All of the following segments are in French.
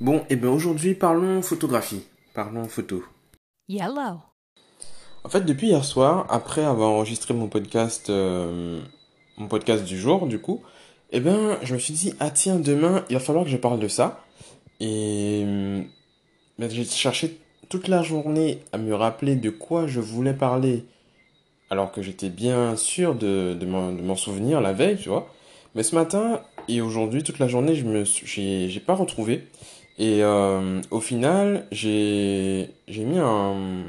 Bon, et bien aujourd'hui parlons photographie. Parlons photo. Yellow. En fait, depuis hier soir, après avoir enregistré mon podcast, euh, mon podcast du jour, du coup, eh ben, je me suis dit, ah tiens, demain, il va falloir que je parle de ça. Et ben, j'ai cherché toute la journée à me rappeler de quoi je voulais parler, alors que j'étais bien sûr de, de m'en souvenir la veille, tu vois. Mais ce matin et aujourd'hui, toute la journée, je me j'ai, j'ai pas retrouvé. Et euh, au final, j'ai, mis un,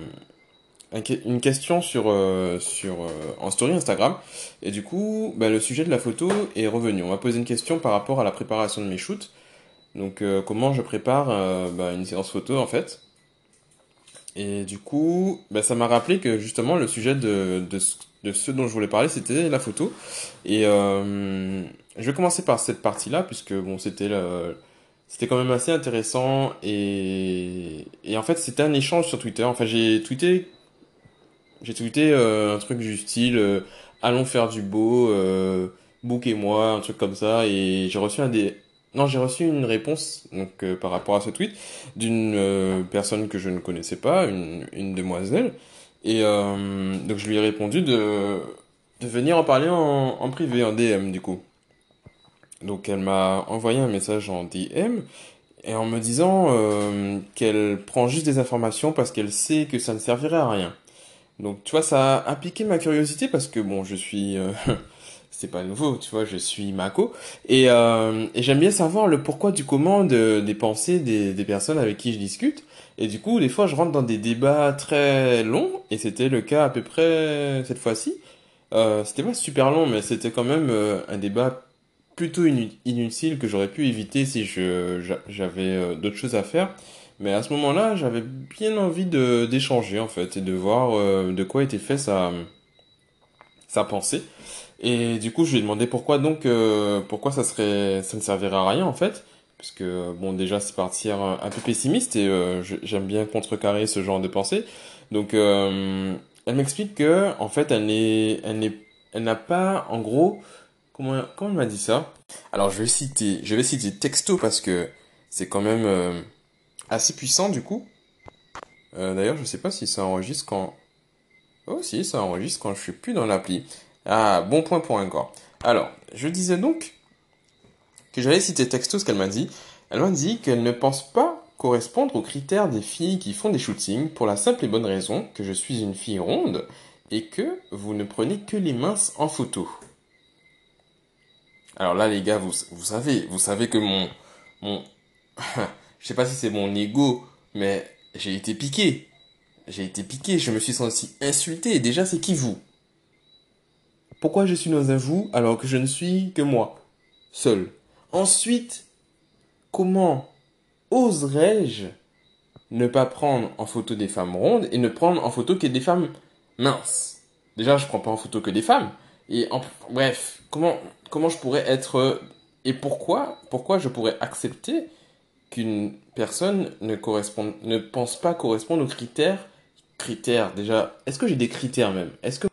une question sur, euh, sur, euh, en story Instagram. Et du coup, bah, le sujet de la photo est revenu. On m'a posé une question par rapport à la préparation de mes shoots. Donc, euh, comment je prépare bah, une séance photo en fait. Et du coup, bah, ça m'a rappelé que justement, le sujet de, de, ce dont je voulais parler, c'était la photo. Et je vais commencer par cette partie-là, puisque bon, c'était le c'était quand même assez intéressant et, et en fait c'était un échange sur Twitter. Enfin j'ai tweeté j'ai tweeté euh, un truc du style euh, allons faire du beau, euh, book et moi, un truc comme ça et j'ai reçu un des non, j'ai reçu une réponse donc par rapport à ce tweet d'une personne que je ne connaissais pas, une, une demoiselle et donc je lui ai répondu de de venir en parler en, en privé en DM du coup. Donc elle m'a envoyé un message en DM et en me disant euh, qu'elle prend juste des informations parce qu'elle sait que ça ne servirait à rien. Donc tu vois, ça a piqué ma curiosité parce que bon, je suis... Euh, c'est pas nouveau, tu vois, je suis Mako. Et, euh, et j'aime bien savoir le pourquoi du comment de, des pensées des, des personnes avec qui je discute. Et du coup, des fois, je rentre dans des débats très longs, et c'était le cas à peu près cette fois-ci. Euh, c'était pas super long, mais c'était quand même euh, un débat plutôt inutile que j'aurais pu éviter si je j'avais euh, d'autres choses à faire. Mais à ce moment-là, j'avais bien envie d'échanger en fait et de voir euh, de quoi était fait sa sa pensée. Et du coup, je lui ai demandé pourquoi donc euh, pourquoi ça serait ça ne servirait à rien en fait parce que bon déjà c'est partir un peu pessimiste et j'aime bien contrecarrer ce genre de pensée. Donc elle m'explique que en fait elle n'est elle n'est elle n'a pas en gros Comment, comment m'a dit ça? Alors je vais citer, je vais citer texto parce que c'est quand même euh, assez puissant du coup. Euh, D'ailleurs, je sais pas si ça enregistre quand. Oh si, ça enregistre quand je suis plus dans l'appli. Ah, bon point pour encore. Alors, je disais donc que j'avais cité texto ce qu'elle m'a dit. Elle m'a dit qu'elle ne pense pas correspondre aux critères des filles qui font des shootings pour la simple et bonne raison que je suis une fille ronde et que vous ne prenez que les minces en photo. Alors là, les gars, vous, vous savez, vous savez que mon, mon, je sais pas si c'est mon ego, mais j'ai été piqué. J'ai été piqué, je me suis senti insulté. Déjà, c'est qui vous? Pourquoi je suis dans un vous alors que je ne suis que moi, seul? Ensuite, comment oserais-je ne pas prendre en photo des femmes rondes et ne prendre en photo que des femmes minces? Déjà, je prends pas en photo que des femmes. Et en, bref, comment, comment je pourrais être et pourquoi, pourquoi je pourrais accepter qu'une personne ne ne pense pas correspondre aux critères, critères déjà. Est-ce que j'ai des critères même? Est-ce que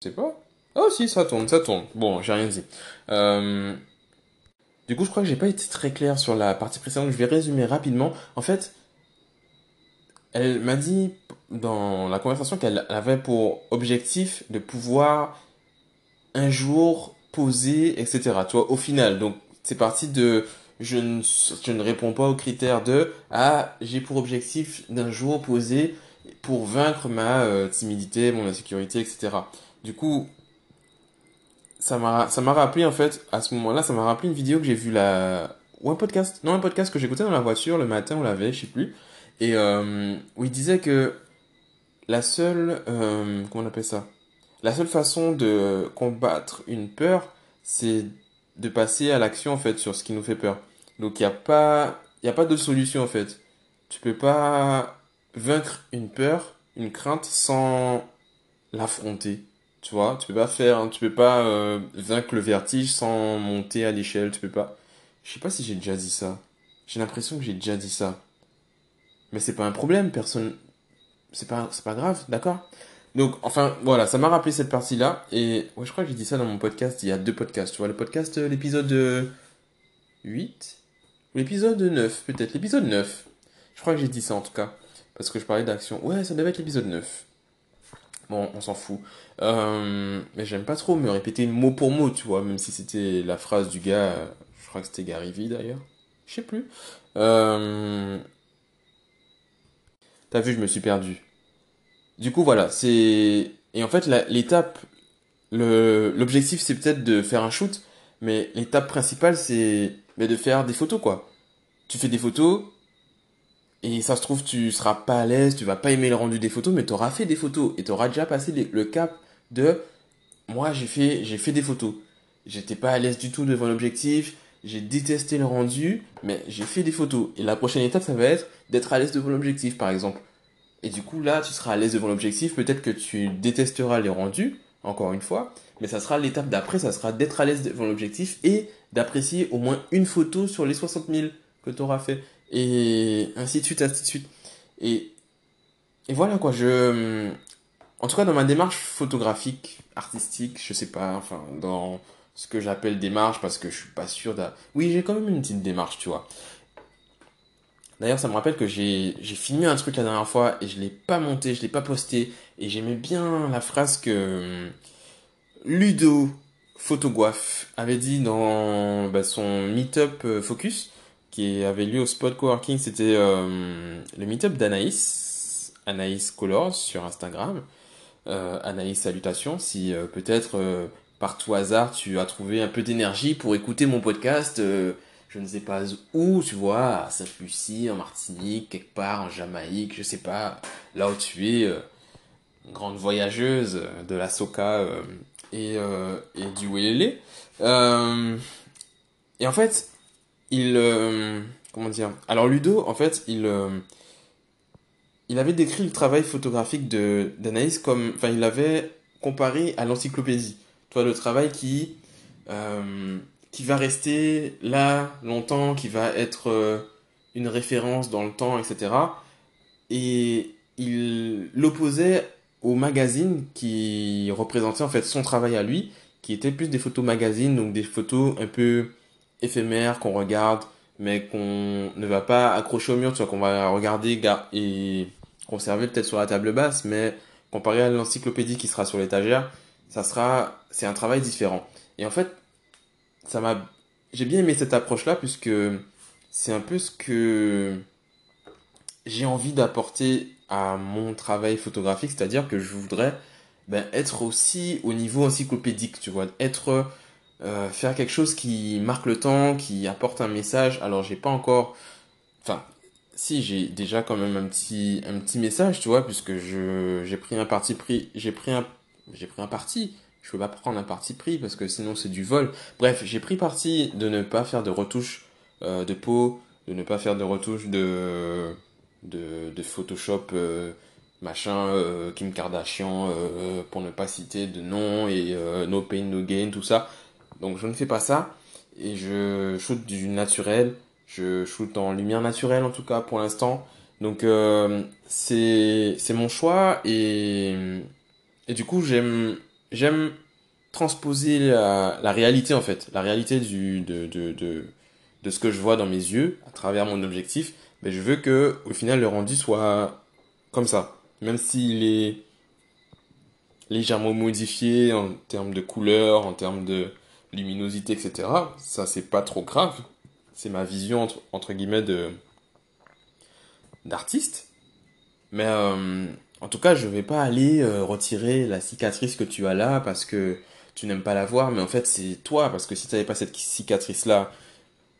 sais pas. Oh si, ça tourne, ça tourne. Bon, j'ai rien dit. Euh, Du coup, je crois que j'ai pas été très clair sur la partie précédente. Je vais résumer rapidement. En fait, elle m'a dit dans la conversation qu'elle avait pour objectif de pouvoir un jour poser, etc. Tu vois, au final. Donc, c'est parti de je ne, je ne réponds pas aux critères de ah, j'ai pour objectif d'un jour poser pour vaincre ma euh, timidité, mon insécurité, etc. Du coup, ça m'a rappelé en fait à ce moment-là, ça m'a rappelé une vidéo que j'ai vue la ou un podcast, non un podcast que j'écoutais dans la voiture le matin ou la veille, je sais plus, et euh, où il disait que la seule euh, comment on appelle ça, la seule façon de combattre une peur, c'est de passer à l'action en fait sur ce qui nous fait peur. Donc il y a pas a pas de solution en fait. Tu peux pas vaincre une peur, une crainte sans l'affronter. Tu vois, tu peux pas faire, tu peux pas euh, vaincre le vertige sans monter à l'échelle, tu peux pas. Je sais pas si j'ai déjà dit ça. J'ai l'impression que j'ai déjà dit ça. Mais c'est pas un problème, personne. C'est pas, c'est pas grave, d'accord? Donc, enfin, voilà, ça m'a rappelé cette partie-là. Et ouais, je crois que j'ai dit ça dans mon podcast. Il y a deux podcasts. Tu vois, le podcast, euh, l'épisode euh, 8 Ou l'épisode 9, peut-être. L'épisode 9. Je crois que j'ai dit ça en tout cas. Parce que je parlais d'action. Ouais, ça devait être l'épisode 9. Bon, on s'en fout. Euh, mais j'aime pas trop me répéter mot pour mot, tu vois, même si c'était la phrase du gars, euh, je crois que c'était Gary Vee d'ailleurs. Je sais plus. Euh, T'as vu, je me suis perdu. Du coup, voilà, c'est... Et en fait, l'étape, l'objectif, c'est peut-être de faire un shoot, mais l'étape principale, c'est mais de faire des photos, quoi. Tu fais des photos, et ça se trouve, tu seras pas à l'aise, tu vas pas aimer le rendu des photos, mais tu auras fait des photos, et tu auras déjà passé le cap de moi, j'ai fait, j'ai fait des photos. J'étais pas à l'aise du tout devant l'objectif. J'ai détesté le rendu, mais j'ai fait des photos. Et la prochaine étape, ça va être d'être à l'aise devant l'objectif, par exemple. Et du coup, là, tu seras à l'aise devant l'objectif. Peut-être que tu détesteras les rendus, encore une fois. Mais ça sera l'étape d'après, ça sera d'être à l'aise devant l'objectif et d'apprécier au moins une photo sur les 60 000 que tu auras fait. Et ainsi de suite, ainsi de suite. Et, et voilà quoi, je, en tout cas, dans ma démarche photographique, artistique, je sais pas, enfin, dans ce que j'appelle démarche, parce que je suis pas sûr d'a... Oui, j'ai quand même une petite démarche, tu vois. D'ailleurs, ça me rappelle que j'ai j'ai filmé un truc la dernière fois et je l'ai pas monté, je l'ai pas posté, et j'aimais bien la phrase que hum, Ludo Photographe avait dit dans bah, son meet-up euh, Focus, qui avait lieu au Spot Coworking, c'était euh, le meet-up d'Anaïs, Anaïs Colors sur Instagram. Euh, Anaïs, salutations. Si euh, peut-être par tout hasard tu as trouvé un peu d'énergie pour écouter mon podcast, je ne sais pas où, tu vois, à Sainte-Lucie, en Martinique, quelque part, en Jamaïque, je sais pas, là où tu es, grande voyageuse de la Soca et, et du. Euh, et en fait, il... euh, comment dire Alors Ludo, en fait, il... euh, il avait décrit le travail photographique de d'Anaïs comme, enfin, il l'avait comparé à l'encyclopédie. Toi, le travail qui, euh, qui va rester là longtemps, qui va être une référence dans le temps, etc. Et il l'opposait au magazine qui représentait en fait son travail à lui, qui était plus des photos magazines, donc des photos un peu éphémères qu'on regarde, mais qu'on ne va pas accrocher au mur, tu vois, qu'on va regarder gar- et conserver peut-être sur la table basse, mais comparé à l'encyclopédie qui sera sur l'étagère, ça sera, c'est un travail différent. Et en fait, ça m'a, j'ai bien aimé cette approche-là puisque c'est un peu ce que j'ai envie d'apporter à mon travail photographique, c'est-à-dire que je voudrais ben, être aussi au niveau encyclopédique, tu vois, être euh, faire quelque chose qui marque le temps, qui apporte un message. Alors j'ai pas encore, enfin, si j'ai déjà quand même un petit un petit message, tu vois, puisque je j'ai pris un parti pris, j'ai pris un j'ai pris un parti. Je peux pas prendre un parti pris parce que sinon c'est du vol. Bref, j'ai pris parti de ne pas faire de retouches euh, de peau, de ne pas faire de retouches de de, de Photoshop euh, machin euh, Kim Kardashian euh, pour ne pas citer de nom et euh, no pain no gain tout ça donc je ne fais pas ça. Et je shoot du naturel. Je shoot en lumière naturelle en tout cas pour l'instant. Donc euh, c'est mon choix. Et et du coup j'aime j'aime transposer la, la réalité en fait, la réalité du, de, de, de, de ce que je vois dans mes yeux à travers mon objectif. Mais je veux que au final le rendu soit comme ça, même s'il est légèrement modifié en termes de couleur, en termes de luminosité, etc. Ça c'est pas trop grave. C'est ma vision entre, entre guillemets de d'artiste. Mais euh, en tout cas, je vais pas aller euh, retirer la cicatrice que tu as là parce que tu n'aimes pas la voir, mais en fait c'est toi parce que si tu n'avais pas cette cicatrice là,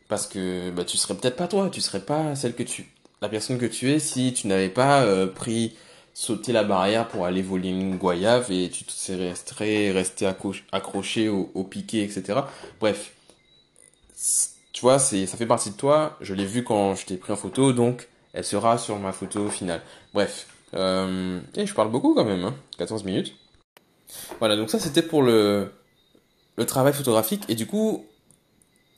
parce que bah, tu serais peut-être pas toi, tu serais pas celle que tu, la personne que tu es si tu n'avais pas euh, pris sauté la barrière pour aller voler une goyave et tu serais resté accroché au, au piquet, etc. Bref, tu vois, ça fait partie de toi. Je l'ai vu quand je t'ai pris en photo, donc elle sera sur ma photo finale. Bref, euh, et je parle beaucoup quand même, hein, 14 minutes. Voilà, donc ça c'était pour le, le travail photographique. Et du coup,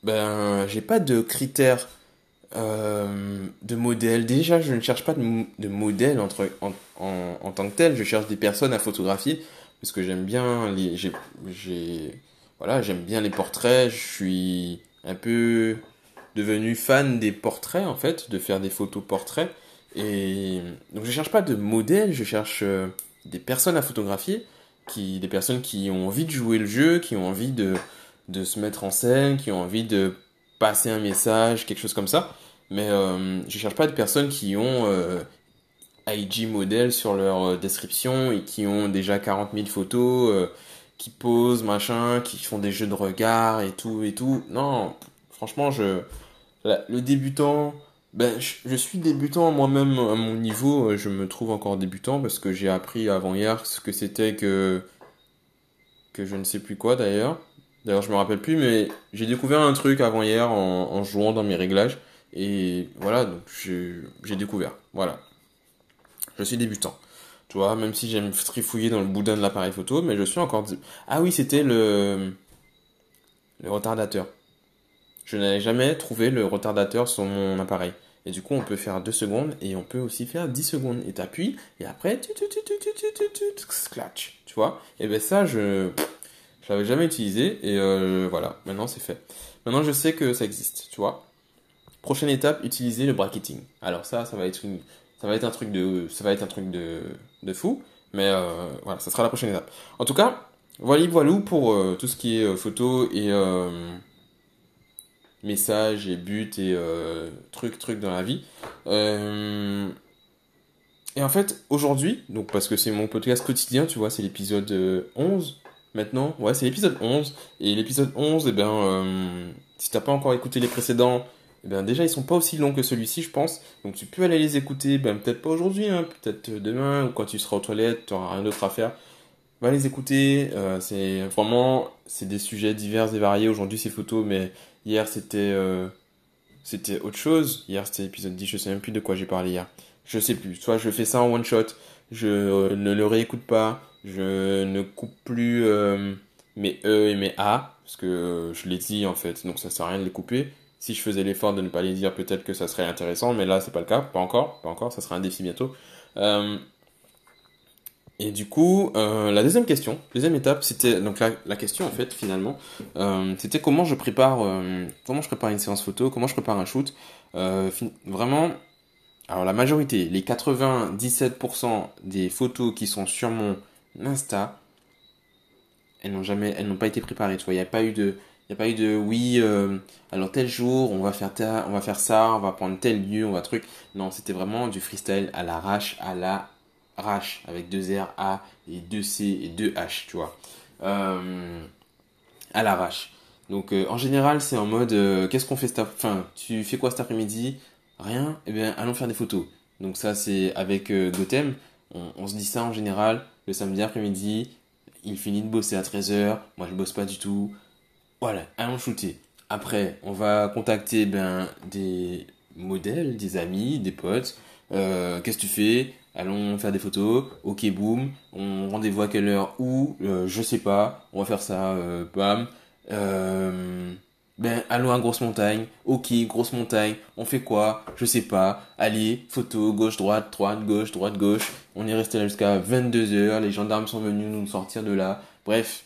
ben, j'ai pas de critères euh, de modèle. Déjà, je ne cherche pas de, de modèle entre, en, en, tant que tel. Je cherche des personnes à photographier parce que j'aime bien les, j'ai, voilà, j'aime bien les portraits. Je suis un peu devenu fan des portraits en fait, de faire des photos portraits. Et donc je cherche pas de modèle, je cherche euh, des personnes à photographier, qui, des personnes qui ont envie de jouer le jeu, qui ont envie de, de se mettre en scène, qui ont envie de passer un message, quelque chose comme ça. Mais euh, je cherche pas de personnes qui ont euh, IG modèle sur leur euh, description et qui ont déjà 40 000 photos, euh, qui posent, machin, qui font des jeux de regard et tout et tout. Non, franchement, je, le débutant, ben, je, suis débutant moi-même à mon niveau, je me trouve encore débutant parce que j'ai appris avant hier ce que c'était que, que je ne sais plus quoi d'ailleurs. D'ailleurs, je me rappelle plus, mais j'ai découvert un truc avant hier en, jouant dans mes réglages. Et voilà, donc j'ai découvert. Voilà. Je suis débutant. Tu vois, même si j'aime trifouiller dans le boudin de l'appareil photo, mais je suis encore. Ah oui, c'était le. Retardateur. Je n'avais jamais trouvé le retardateur sur mon appareil. Et du coup, on peut faire 2 secondes et on peut aussi faire 10 secondes. Et t'appuies et après, tu, tu, tu, tu, tu, tu, tu, tu, tu vois? Et ben ça, je l'avais jamais utilisé et euh, voilà, maintenant c'est fait. Maintenant, je sais que ça existe, tu vois. Prochaine étape, utiliser le bracketing. Alors ça, ça va être une, ça va être un truc de, ça va être un truc de, de fou. Mais euh, voilà, ça sera la prochaine étape. En tout cas, voilà, voilà pour euh, tout ce qui est photo et messages et buts et trucs, trucs dans la vie. Et en fait, aujourd'hui, donc parce que c'est mon podcast quotidien, tu vois, c'est l'épisode 11 maintenant. Ouais, c'est l'épisode 11. Et l'épisode 11, eh ben, euh, si t'as pas encore écouté les précédents, eh ben déjà ils sont pas aussi longs que celui-ci, je pense. Donc tu peux aller les écouter, ben peut-être pas aujourd'hui, hein, peut-être demain ou quand tu seras aux toilettes, tu auras rien d'autre à faire. Va les écouter. Euh, c'est vraiment, c'est des sujets divers et variés. Aujourd'hui c'est photo, mais hier c'était euh, c'était autre chose. Hier c'était l'épisode 10, je sais même plus de quoi j'ai parlé hier. Je sais plus. Soit je fais ça en one shot, je euh, ne le réécoute pas, je ne coupe plus euh, mes E et mes A parce que je les dis en fait, donc ça sert à rien de les couper. Si je faisais l'effort de ne pas les dire, peut-être que ça serait intéressant, mais là, c'est pas le cas, pas encore, pas encore, ça sera un défi bientôt. Euh, et du coup, euh, la deuxième question, deuxième étape, c'était donc la, la, question en fait finalement, euh, c'était comment je prépare, euh, comment je prépare une séance photo, comment je prépare un shoot. Euh, vraiment, alors la majorité, les 97% des photos qui sont sur mon Insta, elles n'ont pas été préparées. Il n'y a pas eu de, oui, euh, alors tel jour, on va faire on va faire ça, on va prendre tel lieu, on va truc. Non, c'était vraiment du freestyle à l'arrache, à la rache, avec deux R, A et deux C et deux H, tu vois. Euh, à l'arrache. Donc euh, en général, c'est en mode euh, qu'est-ce qu'on fait tu fais quoi cet après-midi? Rien Eh bien, allons faire des photos. Donc ça, c'est avec euh, Gotham. On, on, se dit ça en général le samedi après-midi. Il finit de bosser à 13h. Moi, je bosse pas du tout. Voilà, allons shooter. Après, on va contacter ben, des modèles, des amis, des potes. Euh, Qu'est-ce que tu fais? Allons faire des photos. Ok, boum. On rendez-vous à quelle heure? Où? Euh, Je sais pas. On va faire ça. Euh, bam. Euh, ben, allons à Grosse Montagne. Ok, Grosse Montagne. On fait quoi? Je sais pas. Allez, photo, gauche, droite, droite, gauche, droite, gauche. On est resté là jusqu'à 22h. Les gendarmes sont venus nous sortir de là. Bref,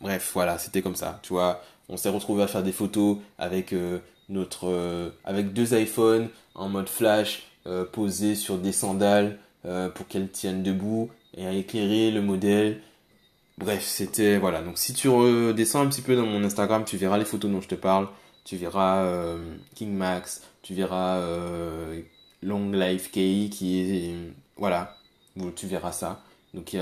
bref, voilà, c'était comme ça, tu vois. On s'est retrouvé à faire des photos avec euh, notre, euh, avec deux iPhones en mode flash, euh, posés sur des sandales pour qu'elles tiennent debout et à éclairer le modèle. Bref, c'était voilà. Donc si tu redescends un petit peu dans mon Instagram, tu verras les photos dont je te parle. Tu verras King Max, tu verras Long Life Key qui est voilà, tu verras ça. Donc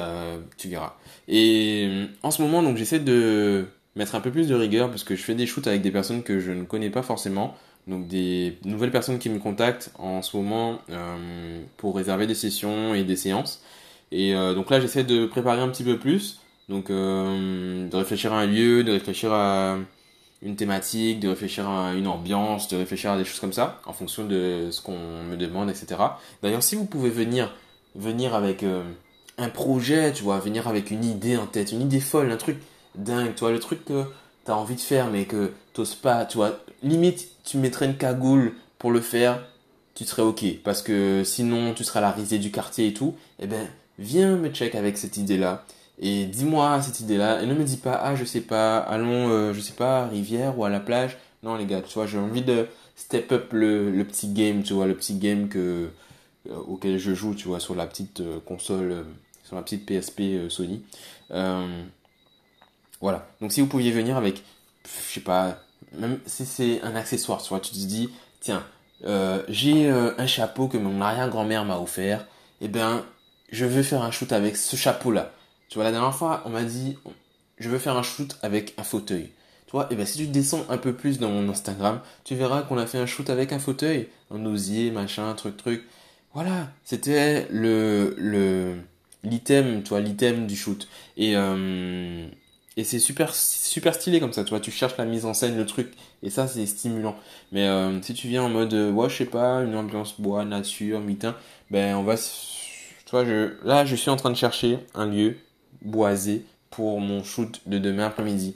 tu verras. Et en ce moment, donc j'essaie de mettre un peu plus de rigueur parce que je fais des shoots avec des personnes que je ne connais pas forcément. Donc des nouvelles personnes qui me contactent en ce moment euh, pour réserver des sessions et des séances. Et euh, donc là, j'essaie de préparer un petit peu plus. Donc euh, de réfléchir à un lieu, de réfléchir à une thématique, de réfléchir à une ambiance, de réfléchir à des choses comme ça, en fonction de ce qu'on me demande, etc. D'ailleurs, si vous pouvez venir, venir avec un projet, tu vois, venir avec une idée en tête, une idée folle, un truc dingue, tu vois, le truc que tu as envie de faire mais que t'oses pas, tu vois, limite tu mettrais une cagoule pour le faire, tu serais ok, parce que sinon tu seras la risée du quartier et tout, eh ben viens me check avec cette idée-là et dis-moi cette idée-là et ne me dis pas ah je sais pas, allons euh, je sais pas à Rivière ou à la plage. Non les gars, tu vois, j'ai envie de step up le, le, petit game, tu vois, le petit game que euh, auquel je joue, tu vois, sur la petite euh, console, sur la petite PSP Sony. Voilà. Donc si vous pouviez venir avec, je sais pas, même si c'est un accessoire, tu vois, tu te dis, tiens, j'ai un chapeau que mon arrière-grand-mère m'a offert, et eh ben, je veux faire un shoot avec ce chapeau-là. Tu vois, la dernière fois, on m'a dit, je veux faire un shoot avec un fauteuil. Tu vois, et ben, si tu descends un peu plus dans mon Instagram, tu verras qu'on a fait un shoot avec un fauteuil, un osier, machin, truc, truc. Voilà, c'était le, le, l'item, tu vois, l'item du shoot. Et, euh, et c'est super super stylé comme ça tu vois tu cherches la mise en scène le truc et ça c'est stimulant mais euh, si tu viens en mode euh, ouais je sais pas une ambiance bois nature mitin ben on va tu vois je là je suis en train de chercher un lieu boisé pour mon shoot de demain après-midi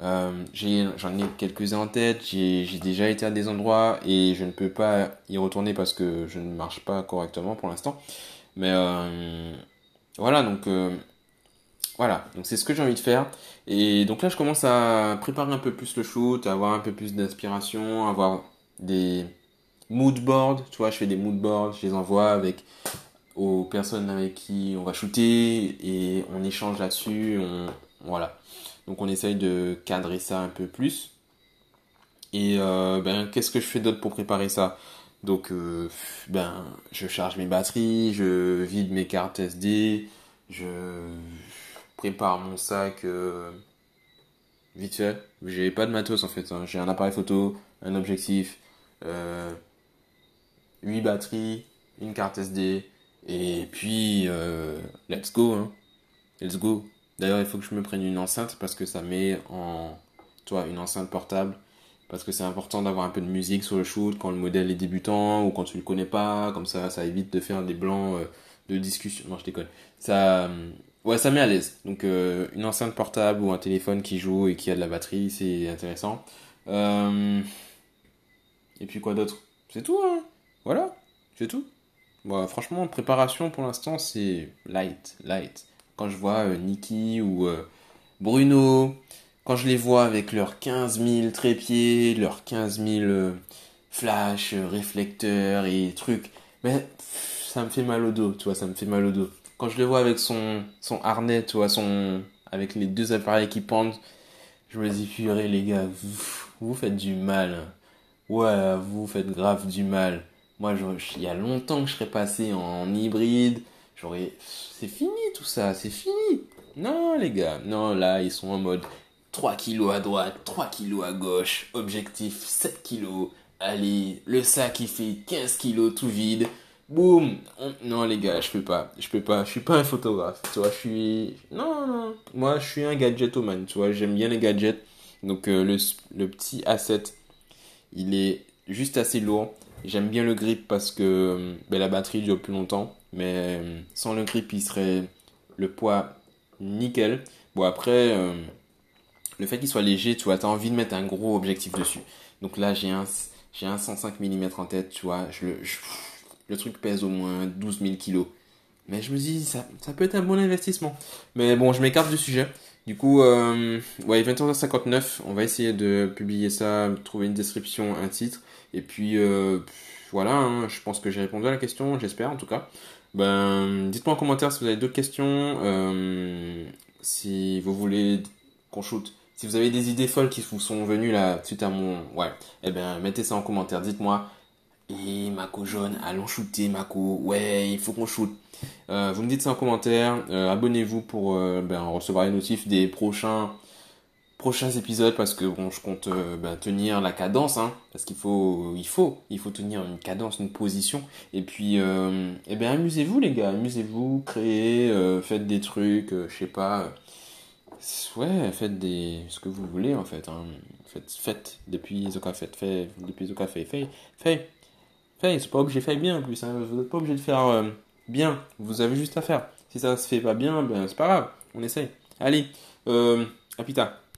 euh, j'en ai, quelques-uns en tête j'ai déjà été à des endroits et je ne peux pas y retourner parce que je ne marche pas correctement pour l'instant mais voilà donc voilà, donc c'est ce que j'ai envie de faire. Et donc là, je commence à préparer un peu plus le shoot, à avoir un peu plus d'inspiration, avoir des mood boards. Tu vois, je fais des mood boards, je les envoie avec aux personnes avec qui on va shooter et on échange là-dessus. voilà. Donc on essaye de cadrer ça un peu plus. Et euh, ben, qu'est-ce que je fais d'autre pour préparer ça? Donc, euh, ben, je charge mes batteries, je vide mes cartes SD, je prépare mon sac euh, vite fait. J'ai pas de matos en fait. Hein. J'ai un appareil photo, un objectif, euh, 8 batteries, une carte SD. Et puis, euh, let's go. Hein. Let's go. D'ailleurs, il faut que je me prenne une enceinte parce que ça met en. Toi, une enceinte portable. Parce que c'est important d'avoir un peu de musique sur le shoot quand le modèle est débutant ou quand tu le connais pas. Comme ça, ça évite de faire des blancs euh, de discussion. Non, je déconne. Ça Ouais, ça met à l'aise. Donc euh, une enceinte portable ou un téléphone qui joue et qui a de la batterie, c'est intéressant. Euh, et puis quoi d'autre? C'est tout, hein Voilà, c'est tout. Bon, franchement, préparation pour l'instant, c'est light, light. Quand je vois euh, ou Bruno, quand je les vois avec leurs 15 000 trépieds, leurs 15 000 flash, réflecteurs et trucs, mais ça me fait mal au dos, tu vois, ça me fait mal au dos quand je le vois avec son, son harnais, tu vois, son, avec les deux appareils qui pendent, je me dis, purée, les gars, vous, vous faites du mal. Ouais, vous faites grave du mal. Moi, il y a longtemps que je serais passé en hybride. J'aurais, c'est fini tout ça, c'est fini. Non, les gars, non, là, ils sont en mode 3 kilos à droite, 3 kilos à gauche, objectif 7 kilos. Allez, le sac il fait 15 kilos tout vide. Boum Non les gars, je peux pas. Je peux pas. Je suis pas un photographe. Tu vois, je suis... Non, non. Moi, je suis un gadgetoman. Tu vois, j'aime bien les gadgets. Donc euh, le, le, petit A7, il est juste assez lourd. J'aime bien le grip parce que ben, la batterie dure plus longtemps. Mais euh, sans le grip, il serait le poids nickel. Bon après, euh, le fait qu'il soit léger, tu vois, t'as envie de mettre un gros objectif dessus. Donc là, j'ai un, j'ai un 105 mm en tête, tu vois. Je le... Le truc pèse au moins 12 000 kilos. Mais je me dis, ça, ça peut être un bon investissement. Mais bon, je m'écarte du sujet. Du coup, euh, ouais, 21h59, on va essayer de publier ça, trouver une description, un titre. Et puis, euh, voilà, hein, je pense que j'ai répondu à la question, j'espère en tout cas. Ben, dites-moi en commentaire si vous avez d'autres questions, euh, si vous voulez qu'on shoot. Si vous avez des idées folles qui vous sont venues là suite à mon... Ouais, eh ben mettez ça en commentaire, dites-moi. Et Mako jaune, allons shooter Mako. Ouais, il faut qu'on shoot. Euh, vous me dites ça en commentaire. Abonnez-vous pour ben, recevoir les notifs des prochains prochains épisodes parce que bon, je compte ben, tenir la cadence, hein, parce qu'il faut, il faut, il faut tenir une cadence, une position. Et puis, eh ben, amusez-vous les gars, amusez-vous, créez, faites des trucs, je sais pas. ouais, faites des, ce que vous voulez en fait. Hein. Faites, faites depuis Zoka, faites, fait, depuis Zoka, fait, fait, fait. Fait, c'est pas obligé de faire bien en plus. Hein. Vous n'êtes pas obligé de faire bien. Vous avez juste à faire. Si ça se fait pas bien, ben c'est pas grave. On essaye. Allez, euh, à plus.